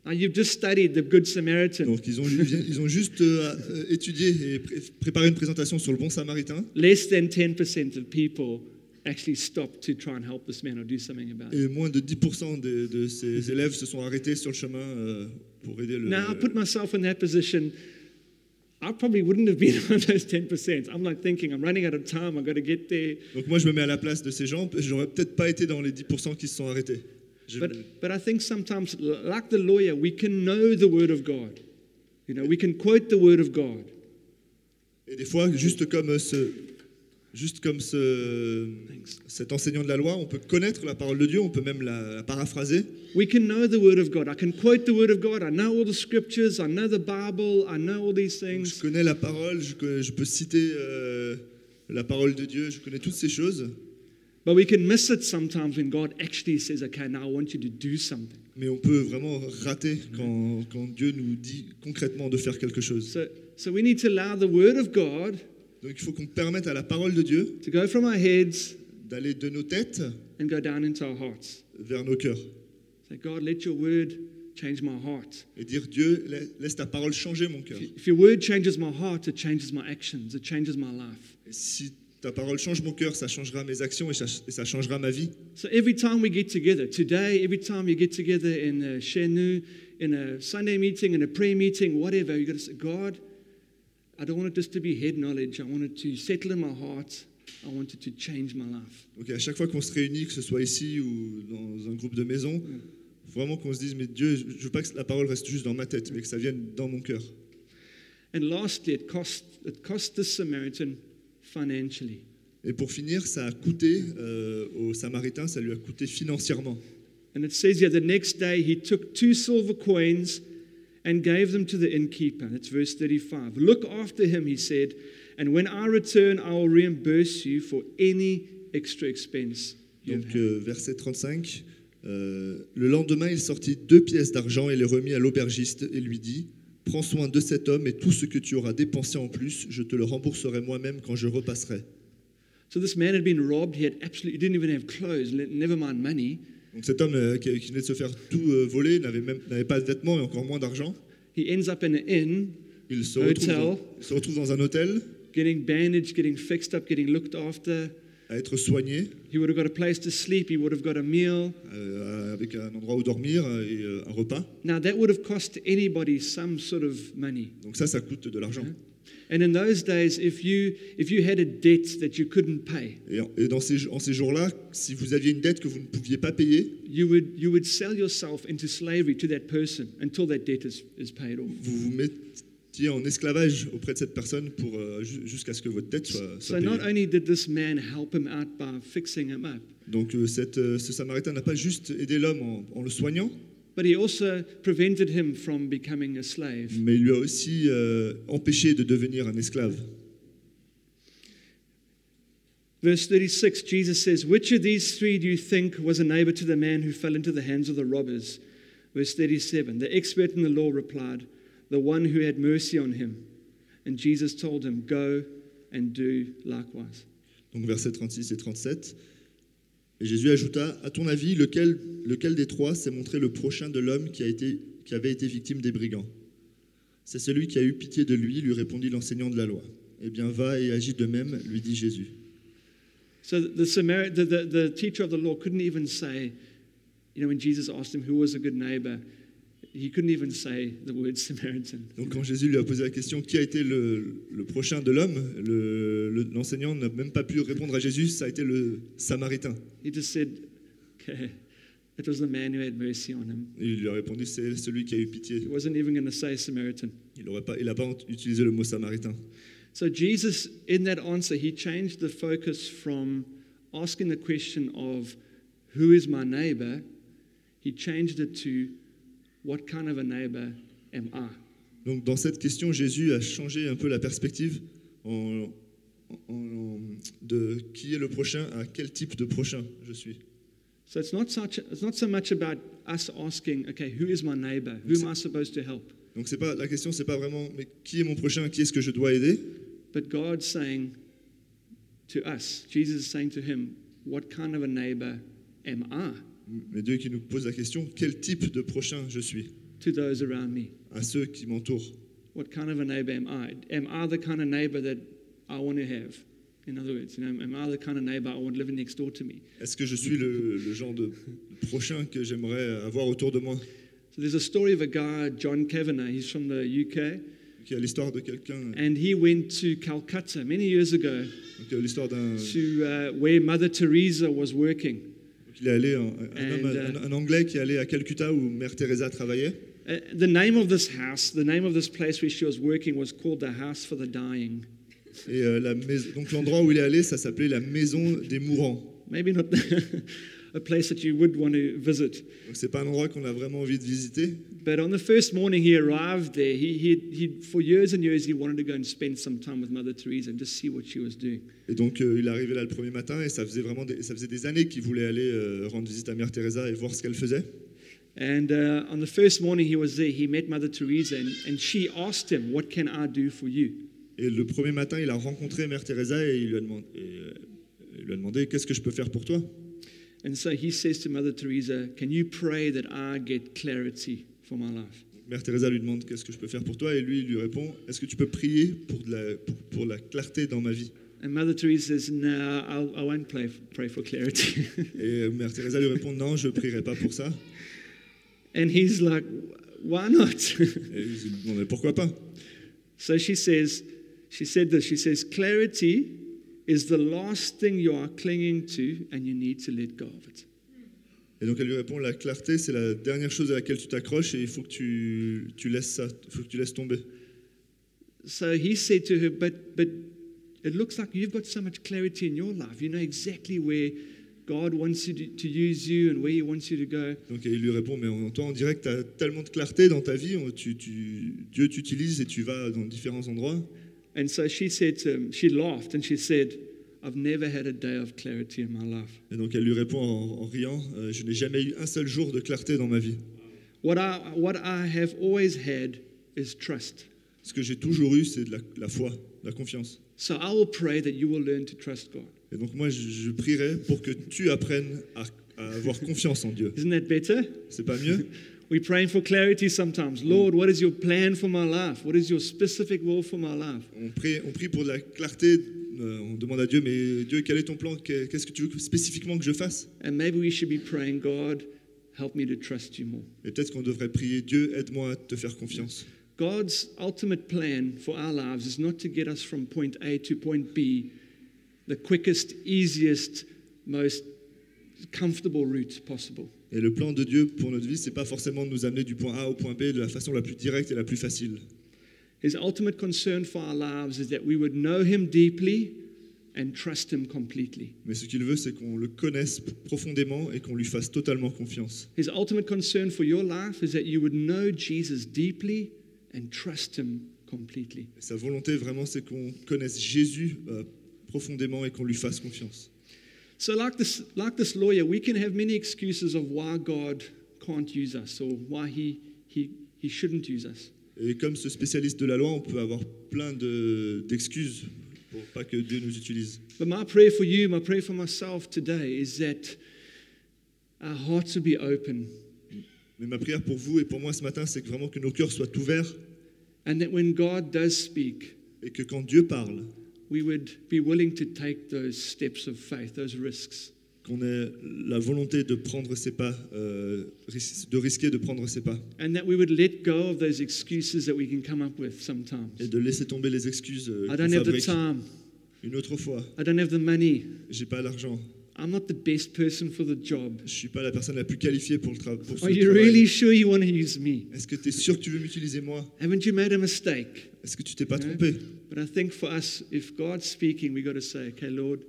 Now you've just studied the Good Samaritan. Donc ils ont, ils ont juste euh, euh, étudié et pré- préparé une présentation sur le bon samaritain. Less than 10% of people actually stop to try and help this man or do something about it. Et moins de 10% de, de ces élèves se sont arrêtés sur le chemin euh, pour aider le. Now I put myself in that position. I probably wouldn't have been one of those 10%. I'm like thinking, I'm running out of time. I've got to get there. Donc moi je me mets à la place de ces gens. J'aurais peut-être pas été dans les 10% qui se sont arrêtés. Je- But, but I think sometimes, like the lawyer, we can know the Word of God. You know, we can quote the Word of God. Et des fois, juste comme ce, juste comme ce, cet enseignant de la loi, on peut connaître la parole de Dieu, on peut même la, la paraphraser. We can know the Word of God. I can quote the Word of God. I know all the scriptures. I know the Bible. I know all these Donc, je things. connais la parole, je, connais- je peux citer euh, la parole de Dieu, je connais toutes ces choses. But we can miss it sometimes when God actually says, okay, now I want you to do something. Mais on peut vraiment rater quand, quand Dieu nous dit concrètement de faire quelque chose. So, so we need to allow the Word of God Donc il faut qu'on permette à la parole de Dieu to go from our heads d'aller de nos têtes and go down into our hearts. vers nos cœurs. Say, God, let your Word change my heart. Et dire Dieu, la- laisse ta parole changer mon cœur. If your Word changes my heart, it changes my actions. It changes my life. Et si ta parole change mon cœur, ça changera mes actions et ça, et ça changera ma vie. So every time we get together, today, every time you get together in a Shenu, in a Sunday meeting, in a prayer meeting, whatever, you got to say, God, I don't want it just to be head knowledge. I want it to settle in my heart. I want it to change my life. À chaque fois qu'on se réunit, que ce soit ici ou dans un groupe de maison, faut vraiment qu'on se dise, mais Dieu, je veux pas que la parole reste juste dans ma tête, mais que ça vienne dans mon cœur. And lastly, it cost, it cost the Samaritan financially. Et pour finir, ça a coûté euh, au Samaritain, ça lui a coûté financièrement. And it says here, the next day he took two silver coins and gave them to the innkeeper. That's verse 35. Look after him, he said, and when I return, I will reimburse you for any extra expense Donc euh, verset 35, euh, le lendemain il sortit deux pièces d'argent et les remit à l'aubergiste et lui dit, Prends soin de cet homme et tout ce que tu auras dépensé en plus, je te le rembourserai moi-même quand je repasserai. So this man had been robbed. He had absolutely he didn't even have clothes, never mind money. Donc cet homme euh, qui, venait de se faire tout euh, voler n'avait même n'avait pas de vêtements et encore moins d'argent. He ends up in an inn, Il se, retrouve Hotel. dans, il se retrouve dans un hôtel getting bandaged, getting fixed up, getting looked after. à être soigné, He would have got a place to sleep. He would have got a meal. euh, avec un endroit où dormir euh, et un repas. Now that would have cost anybody some sort of money. Donc ça, ça coûte de l'argent. And in those days, if you if you had a debt that you couldn't pay, Et, en- et dans ces, en ces jours-là, si vous aviez une dette que vous ne pouviez pas payer, you would you would sell yourself into slavery to that person until that debt is, is paid off. vous vous mettiez en esclavage auprès de cette personne pour euh, ju- jusqu'à ce que votre dette soit, soit So not payée. only did this man help him out by fixing him up, Donc euh, cette, euh, ce Samaritain n'a pas juste aidé l'homme en, en le soignant, but he also prevented him from becoming a slave. mais il lui a aussi euh, empêché de devenir un esclave. Verse 36, Jesus says, Which of these three do you think was a neighbor to the man who fell into the hands of the robbers? Verse 37, the expert in the law replied, The one who had mercy on him. And Jesus told him, Go and do likewise. Donc versets 36 et 37. Et Jésus ajouta, à ton avis, lequel, des trois s'est montré le prochain de l'homme qui, avait été victime des brigands? C'est celui qui a eu pitié de lui, lui répondit l'enseignant de la loi. Eh bien, va et agis de même, lui dit Jésus. So the teacher of the law couldn't even say, you know, when Jesus asked him who was a good neighbor, he couldn't even say the word Samaritan. Donc quand Jésus lui a posé la question, qui a été le, le prochain de l'homme le- le- L'enseignant n'a même pas pu répondre à Jésus, ça a été le Samaritain. He just said, okay, it was the man who had mercy on him. Et il lui a répondu, c'est celui qui a eu He pitié. wasn't even going to say Samaritan. Il n'a pas, il a pas utilisé le mot Samaritain. So Jesus, in that answer, he changed the focus from asking the question of who is my neighbor, he changed it to what kind of a neighbor am I? Donc dans cette question, Jésus a changé un peu la perspective en, en- de qui est le prochain à quel type de prochain je suis. So it's not such it's not so much about us asking, okay, who is my neighbor? Who am I supposed to help? Donc c'est pas la question, c'est pas vraiment mais qui est mon prochain, qui est-ce que je dois aider, But God's saying to us, Jesus is saying to him, what kind of a neighbor am I? Mais Dieu qui nous pose la question quel type de prochain je suis to those around me? à ceux qui m'entourent. What kind of a neighbor am I? Am I the kind of neighbor that I want to have? In other words, you know, am I the kind of neighbor I want living next door to me? Est-ce que je suis le, le genre de prochain que j'aimerais avoir autour de moi? So there's a story of a guy, John Kavanagh. He's from the UK, Qui a l'histoire de quelqu'un, and he went to Calcutta many years ago donc, euh, l'histoire d'un, to uh, where Mother Teresa was working. Donc, il est allé, un, un homme- And, un- un Anglais qui est allé à Calcutta où Mère Teresa travaillait. Uh, the name of this house, the name of this place where she was working, was called the House for the Dying. Et la mais- donc l'endroit où il est allé, ça s'appelait la maison des mourants. Maybe not a place that you would want to visit. C'est pas un endroit qu'on a vraiment envie de visiter. But on the first morning he arrived there, he, he, he, for years and years, he wanted to go and spend some time with Mother Teresa and just see what she was doing. Et donc euh, il est arrivé là le premier matin et ça faisait vraiment des, ça faisait des années qu'il voulait aller euh, rendre visite à Mère Teresa et voir ce qu'elle faisait. And uh, on the first morning he was there, he met Mother Teresa and, and she asked him, What can I do for you? Et le premier matin, il a rencontré Mère Teresa et il lui a demandé, et, euh, il lui a demandé qu'est-ce que je peux faire pour toi? And so he says to Mother Teresa, Can you pray that I get clarity for my life? Mère Teresa lui demande qu'est-ce que je peux faire pour toi? Et lui il lui répond est-ce que tu peux prier pour, de la, pour, pour la clarté dans ma vie? And Mother Teresa says, No, I'll, I won't pray, pray for clarity. Et euh, Mère Teresa lui répond non je prierai pas pour ça. and he's like, Why not? Et il dit bon mais pourquoi pas? So she says, She said this. She says, Clarity is the last thing you are clinging to, and you need to let go of it. Et donc elle lui répond la clarté c'est la dernière chose à laquelle tu t'accroches et il faut que tu, tu laisses ça, faut que tu laisses tomber. So he said to her, But, but it looks like you've got so much clarity in your life. You know exactly where God wants you to, to use you and where He wants you to go. Donc il lui répond mais on, toi dirait que tu as tellement de clarté dans ta vie, tu, tu- Dieu t'utilise et tu vas dans différents endroits. And so she said to him, she laughed and she said, I've never had a day of clarity in my life. Et donc elle lui répond en, en riant euh, je n'ai jamais eu un seul jour de clarté dans ma vie. What I, what I have always had is trust. Ce que j'ai toujours eu, c'est de la, la foi, la confiance. So I will pray that you will learn to trust God. Et donc moi, je, je prierai pour que tu apprennes à, à avoir confiance en Dieu. Isn't that better? C'est pas mieux? We're praying for clarity sometimes. Lord, what is your plan for my life? What is your specific will for my life? on prie, on prie pour de la clarté. euh, on demande à Dieu, mais Dieu, quel est ton plan Qu'est- Qu'est-ce que tu veux spécifiquement que je fasse And maybe we should be praying, God, help me to trust you more. Et peut-être qu'on devrait prier, Dieu, aide-moi à te faire confiance. God's ultimate plan for our lives is not to get us from point A to point B, the quickest, easiest, most comfortable route possible. Et le plan de Dieu pour notre vie, c'est pas forcément de nous amener du point A au point B de la façon la plus directe et la plus facile. His ultimate concern for our lives is that we would know Him deeply and trust Him completely. Mais ce qu'il veut, c'est qu'on le connaisse profondément et qu'on lui fasse totalement confiance. His ultimate concern for your life is that you would know Jesus deeply and trust Him completely. Et sa volonté, vraiment, c'est qu'on connaisse Jésus euh, profondément et qu'on lui fasse confiance. So, like this, like this lawyer, we can have many excuses of why God can't use us or why He, he, he shouldn't use us. Et comme ce spécialiste de la loi, on peut avoir plein de- d'excuses pour pas que Dieu nous utilise. But my prayer for you, my prayer for myself today is that our hearts would be open Mais ma prière pour vous et pour moi ce matin, c'est que vraiment que nos cœurs soient ouverts and that when God does speak, et que quand Dieu parle, we would be willing to take those steps of faith, those risks. qu'on ait la volonté de prendre ses pas, euh, de risquer de prendre ses pas And that we would let go of those excuses that we can come up with sometimes. et de laisser tomber les excuses euh, I don't have the time. Une autre fois, I don't have the money. j'ai pas l'argent, I'm not the best person for the job. je suis pas la personne la plus qualifiée pour le tra- pour ce Are you travail. really sure you want to use me? Est-ce que tu es sûr que tu veux m'utiliser moi Haven't you made a mistake? Est-ce que tu t'es pas trompé But I think for us, if God's speaking, we got to say, okay, Lord,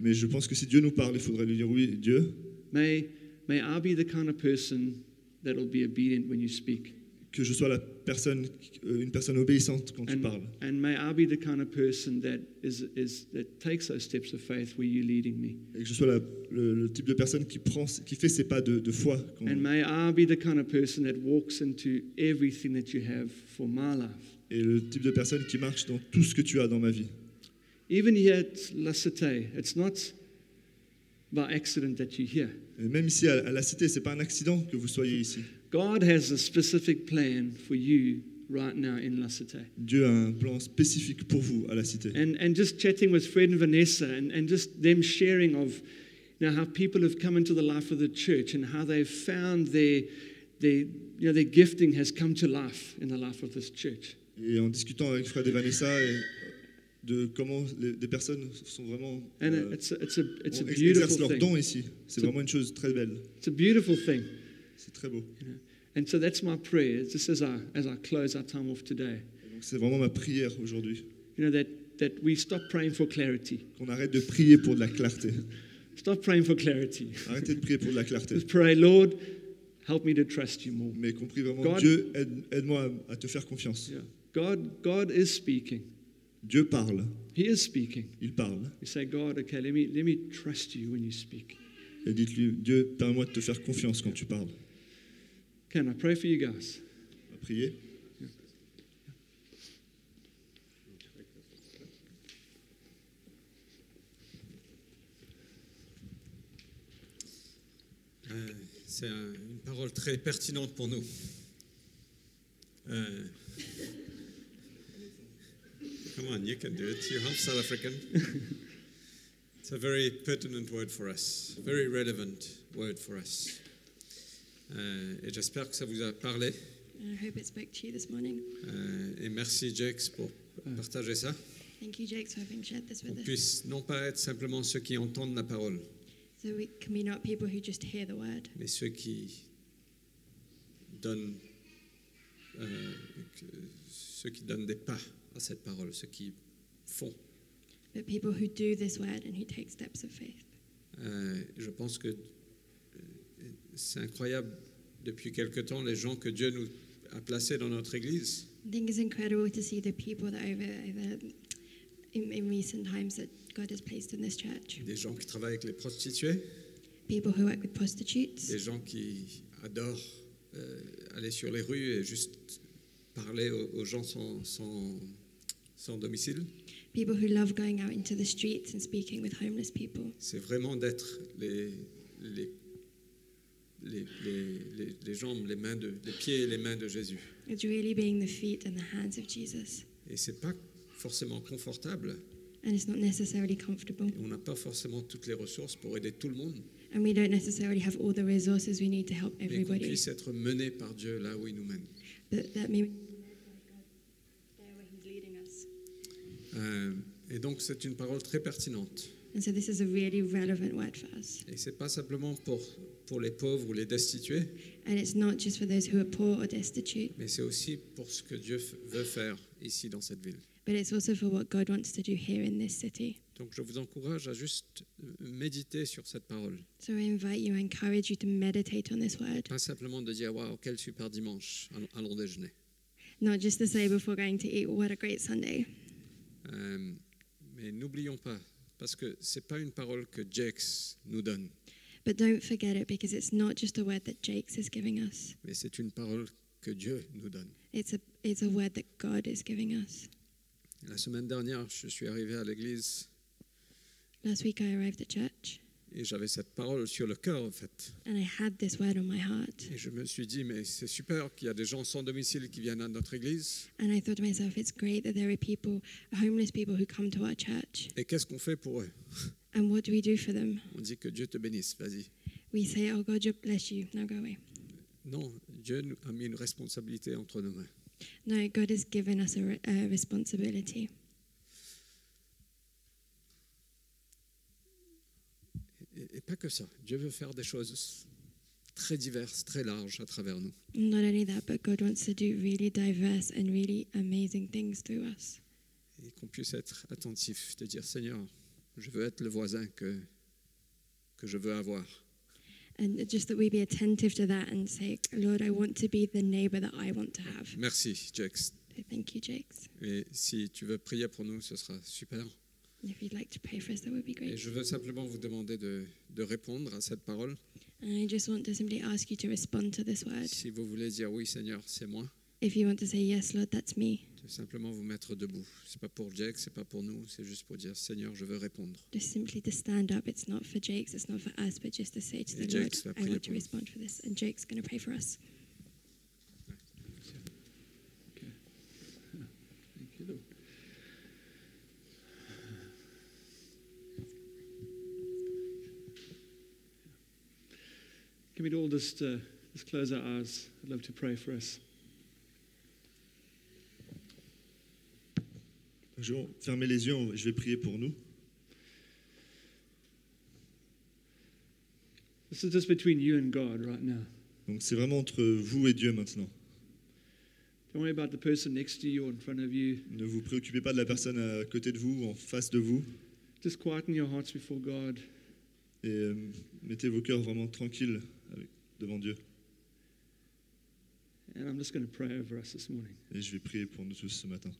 Mais je pense que si Dieu nous parle, il faudrait lui dire oui, Dieu, may, may I be the kind of person that will be obedient when you speak. Que je sois la personne, euh, une personne obéissante quand tu And, parles. and may I be the kind of person that, is, is, that takes those steps of faith where you're leading me. Et que je sois la- le, le type de personne qui, prend, qui fait ses pas de, de foi. quand- And may I be the kind of person that walks into everything that you have for my life. et le type de personne qui marche dans tout ce que tu as dans ma vie. Even here at La Cité, it's not by accident that you're here. Et même ici à, à la cité, c'est pas un accident que vous soyez ici. God has a specific plan for you right now in La Cité. Dieu a un plan spécifique pour vous à la cité. And, and just chatting with Fred and Vanessa and, and just them sharing of you know, how people have come into the life of the church and how they've found their, their, you know, their gifting has come to life in the life of this church. Et en discutant avec Fred et Vanessa et euh, de comment les- des personnes sont vraiment euh, it's, a, it's, a, it's a beautiful exercent leurs dons ici. C'est vraiment une chose très belle. It's a beautiful thing. C'est très beau. You know? And so that's my prayer, just as I, as I close our time off today. Donc c'est vraiment ma prière aujourd'hui. You know, that, that we stop praying for clarity. Qu'on arrête de prier pour de la clarté. Stop praying for clarity. Arrêtez de prier pour de la clarté. Just pray, Lord, help me to trust you more. Mais qu'on prie vraiment, God- Dieu, aide- aide-moi à, à te faire confiance. Yeah. God, God is speaking. Dieu parle. He is speaking. Il parle. You say, God, okay, let me, let me trust you when you speak. Et dites-lui, Dieu, permets-moi de te faire confiance quand tu parles. Can I pray for you guys? On va prier. Euh, C'est un- une parole très pertinente pour nous. Euh, come on, you can do it. You're half South African. it's a very pertinent word for us, very relevant word for us. Euh, et j'espère que ça vous a parlé. And I hope it spoke to you this morning. Euh, et merci, Jax, pour partager ça. Thank you, Jake, for having shared this On with us. puisse non pas être simplement ceux qui entendent la parole, So we can be not people who just hear the word, mais ceux qui donnent, euh, que- ceux qui donnent des pas à cette parole, ceux qui font. but people who do this word and who take steps of faith. Euh, je pense que euh, c'est incroyable depuis quelque temps les gens que Dieu nous a placés dans notre Église. I think it's incredible to see the people that over, over in, in recent times that God has placed in this church. Des gens qui travaillent avec les prostituées, People who work with prostitutes, des gens qui adorent euh, aller sur les rues et juste parler aux, aux gens sans, sans, sans domicile, people who love going out into the streets and speaking with homeless people. c'est vraiment d'être les, les, les, les- les- les jambes, les, mains de, les pieds et les mains de Jésus. It's really being the feet and the hands of Jesus. Et c'est pas forcément confortable. And it's not necessarily comfortable. On n'a pas forcément toutes les ressources pour aider tout le monde, And we don't necessarily have all the resources we need to help mais qu'on everybody. puisse être mené par Dieu là où il nous mène. But that. Euh, et donc c'est une parole très pertinente. And so this is a really relevant word for us. Et c'est pas simplement pour, pour les pauvres ou les destitués, And it's not just for those who are poor or destitute, mais c'est aussi pour ce que Dieu veut faire ici dans cette ville. but it's also for what God wants to do here in this city. Donc je vous encourage à juste euh, méditer sur cette parole. So I invite you, I encourage you to meditate on this word. Pas simplement de dire Waouh, quel super dimanche, allons, allons déjeuner. Not just to say before going to eat, what a great Sunday. Euh, mais n'oublions pas, parce que c'est pas une parole que Jakes nous donne, But don't forget it because it's not just a word that Jakes is giving us. mais c'est une parole que Dieu nous donne. It's a it's a word that God is giving us. La semaine dernière, je suis arrivé à l'église Last week I arrived at church et j'avais cette parole sur le cœur en fait. and I had this word on my heart. Et je me suis dit, mais c'est super qu'il y a des gens sans domicile qui viennent à notre église. And I thought to myself, it's great that there are people, homeless people who come to our church. Et qu'est-ce qu'on fait pour eux? And what do we do for them? On dit que Dieu te bénisse, vas-y. We say, oh God, you bless you. Now go away. Non, Dieu nous a mis une responsabilité entre nos mains. No, God has given us a, a responsibility. Et, et pas que ça. Dieu veut faire des choses très diverses, très larges à travers nous. Not only that, but God wants to do really diverse and really amazing things through us. Et qu'on puisse être attentif, de dire Seigneur, je veux être le voisin que, que je veux avoir. And just that we be attentive to that and say, Lord, I want to be the neighbor that I want to have. Merci. So thank you, Jakes. Et si tu veux prier pour nous, ce sera super. And if you'd like to pray for us, that would be Et great. je veux simplement vous demander de, de répondre à cette parole. And I just want to simply ask you to respond to this word. Si vous voulez dire oui, Seigneur, c'est moi, If you want to say, Yes, Lord, that's me, de simplement vous mettre debout. C'est pas pour Jack, c'est pas pour nous, c'est juste pour dire Seigneur, je veux répondre. just simply to stand up. It's not for Jakes, it's not for us, but just to say to the Lord, I want to respond for this. And Jake's going to pray for us. Can we all just, uh, just close our eyes? I'd love to pray for us. Je vais fermer les yeux, je vais prier pour nous. This is just between you and God right now. Donc c'est vraiment entre vous et Dieu maintenant. Don't worry about the person next to you or in front of you. Ne vous préoccupez pas de la personne à côté de vous, en face de vous, Just quieten your hearts before God. et euh, mettez vos cœurs vraiment tranquilles devant Dieu. And I'm just going to pray over us this morning. Et je vais prier pour nous tous ce matin.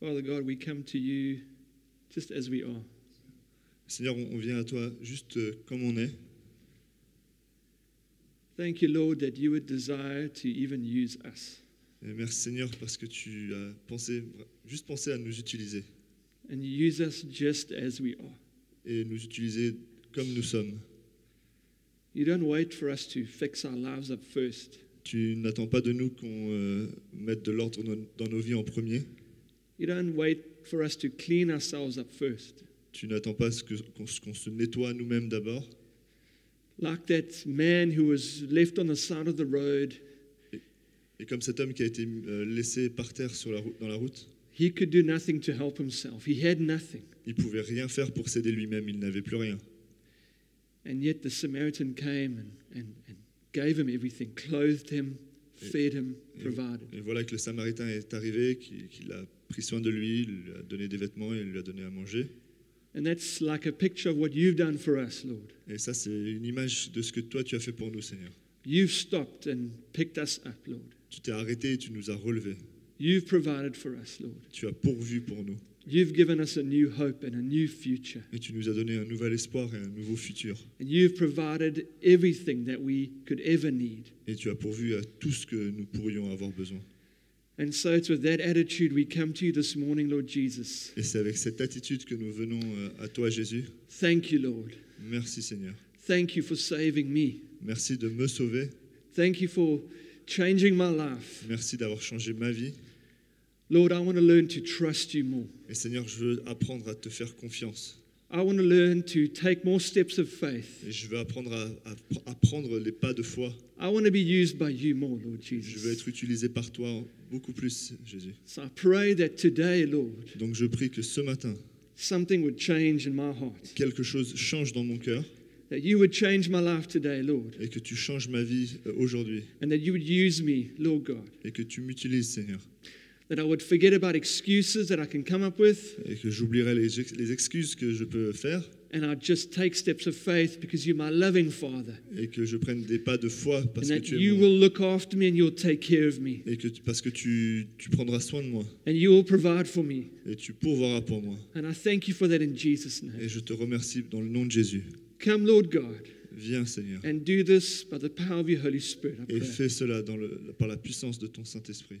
Father God, we come to you just as we are. Seigneur, on vient à toi juste euh, comme on est. Thank you, Lord, that you would desire to even use us. Et merci Seigneur parce que tu as pensé, juste pensé à nous utiliser And you use us just as we are. et nous utiliser comme nous sommes. You don't wait for us to fix our lives up first. Tu n'attends pas de nous qu'on euh, mette de l'ordre dans- nos vies en premier. You don't wait for us to clean ourselves up first. Tu n'attends pas qu'on se- nettoie nous-mêmes d'abord. Like that man who was left on the side of the road, Et comme cet homme qui a été euh, laissé par terre sur la route, dans la route, he could do nothing to help himself. He had nothing. il pouvait rien faire pour s'aider lui-même, il n'avait plus rien. And yet the Samaritan came and, and, and gave him everything, clothed him, fed him, provided. Et voilà que le Samaritain est arrivé, qu'il qu'il a pris soin de lui, il lui a donné des vêtements et il lui a donné à manger. And that's like a picture of what you've done for us, Lord. Et ça, c'est une image de ce que toi tu as fait pour nous, Seigneur. You've stopped and picked us up, Lord. Tu t'es arrêté et tu nous as relevés. You've provided for us, Lord. Tu as pourvu pour nous. You've given us a new hope and a new future. Et tu nous as donné un nouvel espoir et un nouveau futur. And you've provided everything that we could ever need. Et tu as pourvu à tout ce que nous pourrions avoir besoin. And so it's with that attitude we come to you this morning, Lord Jesus. Et c'est avec cette attitude que nous venons euh, à toi, Jésus. Thank you, Lord. Merci Seigneur. Thank you for saving me. Merci de me sauver. Thank you for changing my life. Merci d'avoir changé ma vie. Lord, I want to learn to trust you more. Et Seigneur, je veux apprendre à te faire confiance. I want to learn to take more steps of faith. Et je veux apprendre à, à- à prendre les pas de foi. I want to be used by you more, Lord Je veux Jesus. être utilisé par toi beaucoup plus, Jésus. So I pray that today, Lord, Donc je prie que ce matin, something would change in my heart. quelque chose change dans mon cœur That you would change my life today, Lord. et que tu changes ma vie euh, aujourd'hui And that you would use me, Lord God. et que tu m'utilises, Seigneur. That I would forget about excuses that I can come up with Et que j'oublierai les, ex- les excuses que je peux faire and I'd just take steps of faith because you're my loving Father. et que je prenne des pas de foi parce And que tu es you mon- will look after me and you'll take care of me. et que tu- parce que tu, tu prendras soin de moi And you will provide for me. et tu pourvoiras pour moi. And I thank you for that in Jesus' name. Et je te remercie dans le nom de Jésus. Come, Lord God, Viens, Seigneur, and do this by the power of your Holy Spirit. I et pray. fais cela dans le- par la puissance de ton Saint-Esprit.